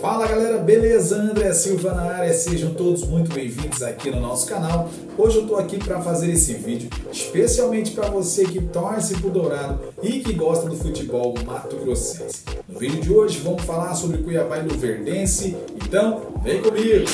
Fala galera, beleza? André Silva na área, sejam todos muito bem-vindos aqui no nosso canal. Hoje eu tô aqui para fazer esse vídeo especialmente para você que torce pro Dourado e que gosta do futebol Mato Grossense. No vídeo de hoje vamos falar sobre Cuiabá e Luverdense, então vem comigo!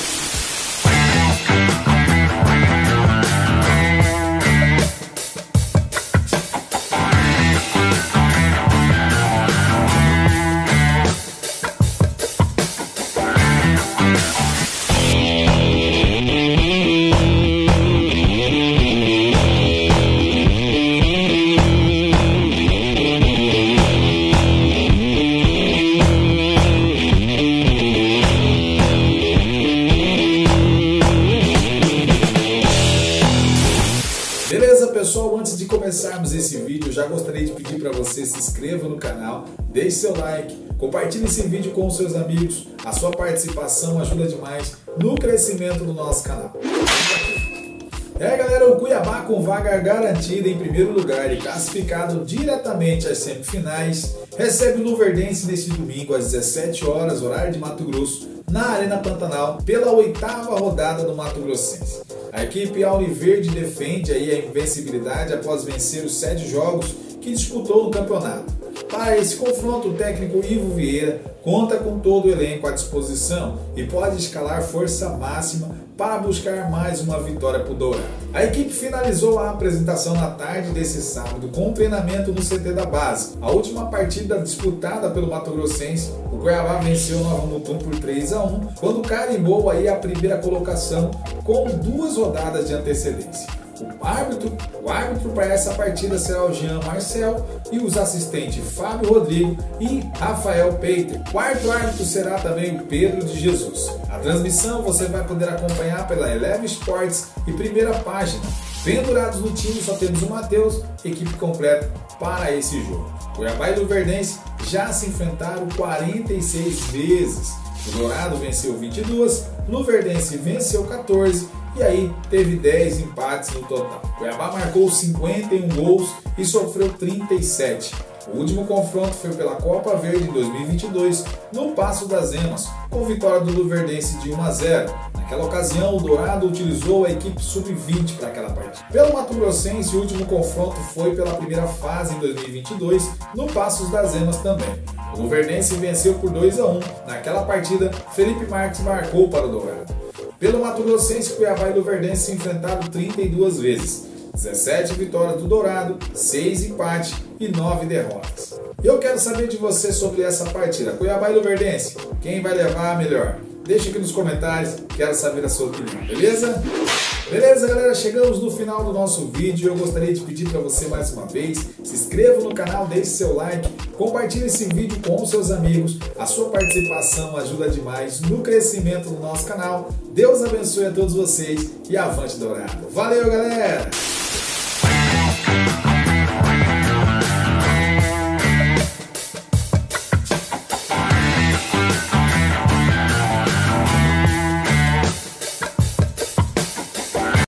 Começarmos esse vídeo, já gostaria de pedir para você se inscreva no canal, deixe seu like, compartilhe esse vídeo com os seus amigos. A sua participação ajuda demais no crescimento do nosso canal. É, galera, o Cuiabá com vaga garantida em primeiro lugar e classificado diretamente às semifinais, recebe o Luverdense neste domingo às 17 horas, horário de Mato Grosso, na Arena Pantanal, pela oitava rodada do Mato Grossense. A equipe Auriverde defende aí a invencibilidade após vencer os sete jogos que disputou no campeonato. Para esse confronto, o técnico Ivo Vieira conta com todo o elenco à disposição e pode escalar força máxima para buscar mais uma vitória para o Dourado. A equipe finalizou a apresentação na tarde desse sábado com treinamento no CT da base. A última partida disputada pelo Mato Grossense, o Cuiabá venceu o Nova Mutum por 3 a 1, quando carimbou aí a primeira colocação com duas rodadas de antecedência. O árbitro, o árbitro para essa partida será o Jean Marcel e os assistentes Fábio Rodrigo e Rafael Peiter. Quarto árbitro será também o Pedro de Jesus. A transmissão você vai poder acompanhar pela Eleve Sports e primeira página. Pendurados no time só temos o Matheus, equipe completa para esse jogo. Cuiabá e Luverdense já se enfrentaram 46 vezes. O Dourado venceu 22, Luverdense venceu 14 e aí teve 10 empates no total. Cuiabá marcou 51 gols e sofreu 37. O último confronto foi pela Copa Verde em 2022, no Passo das Emas, com vitória do Luverdense de 1 a 0. Naquela ocasião, o Dourado utilizou a equipe sub-20 para aquela partida. Pelo Mato Grossense, o último confronto foi pela primeira fase em 2022, no Passos das Emas também. O Luverdense venceu por 2 a 1. Naquela partida, Felipe Marques marcou para o Dourado. Pelo Mato Grossense, Cuiabá e Luverdense se enfrentaram 32 vezes. 17 vitórias do Dourado, 6 empates e 9 derrotas. Eu quero saber de você sobre essa partida. Cuiabá e Luverdense, quem vai levar a melhor? Deixe aqui nos comentários, quero saber a sua opinião, beleza? Beleza, galera? Chegamos no final do nosso vídeo. Eu gostaria de pedir para você mais uma vez, se inscreva no canal, deixe seu like, compartilhe esse vídeo com os seus amigos. A sua participação ajuda demais no crescimento do nosso canal. Deus abençoe a todos vocês e avante dourado. Valeu, galera!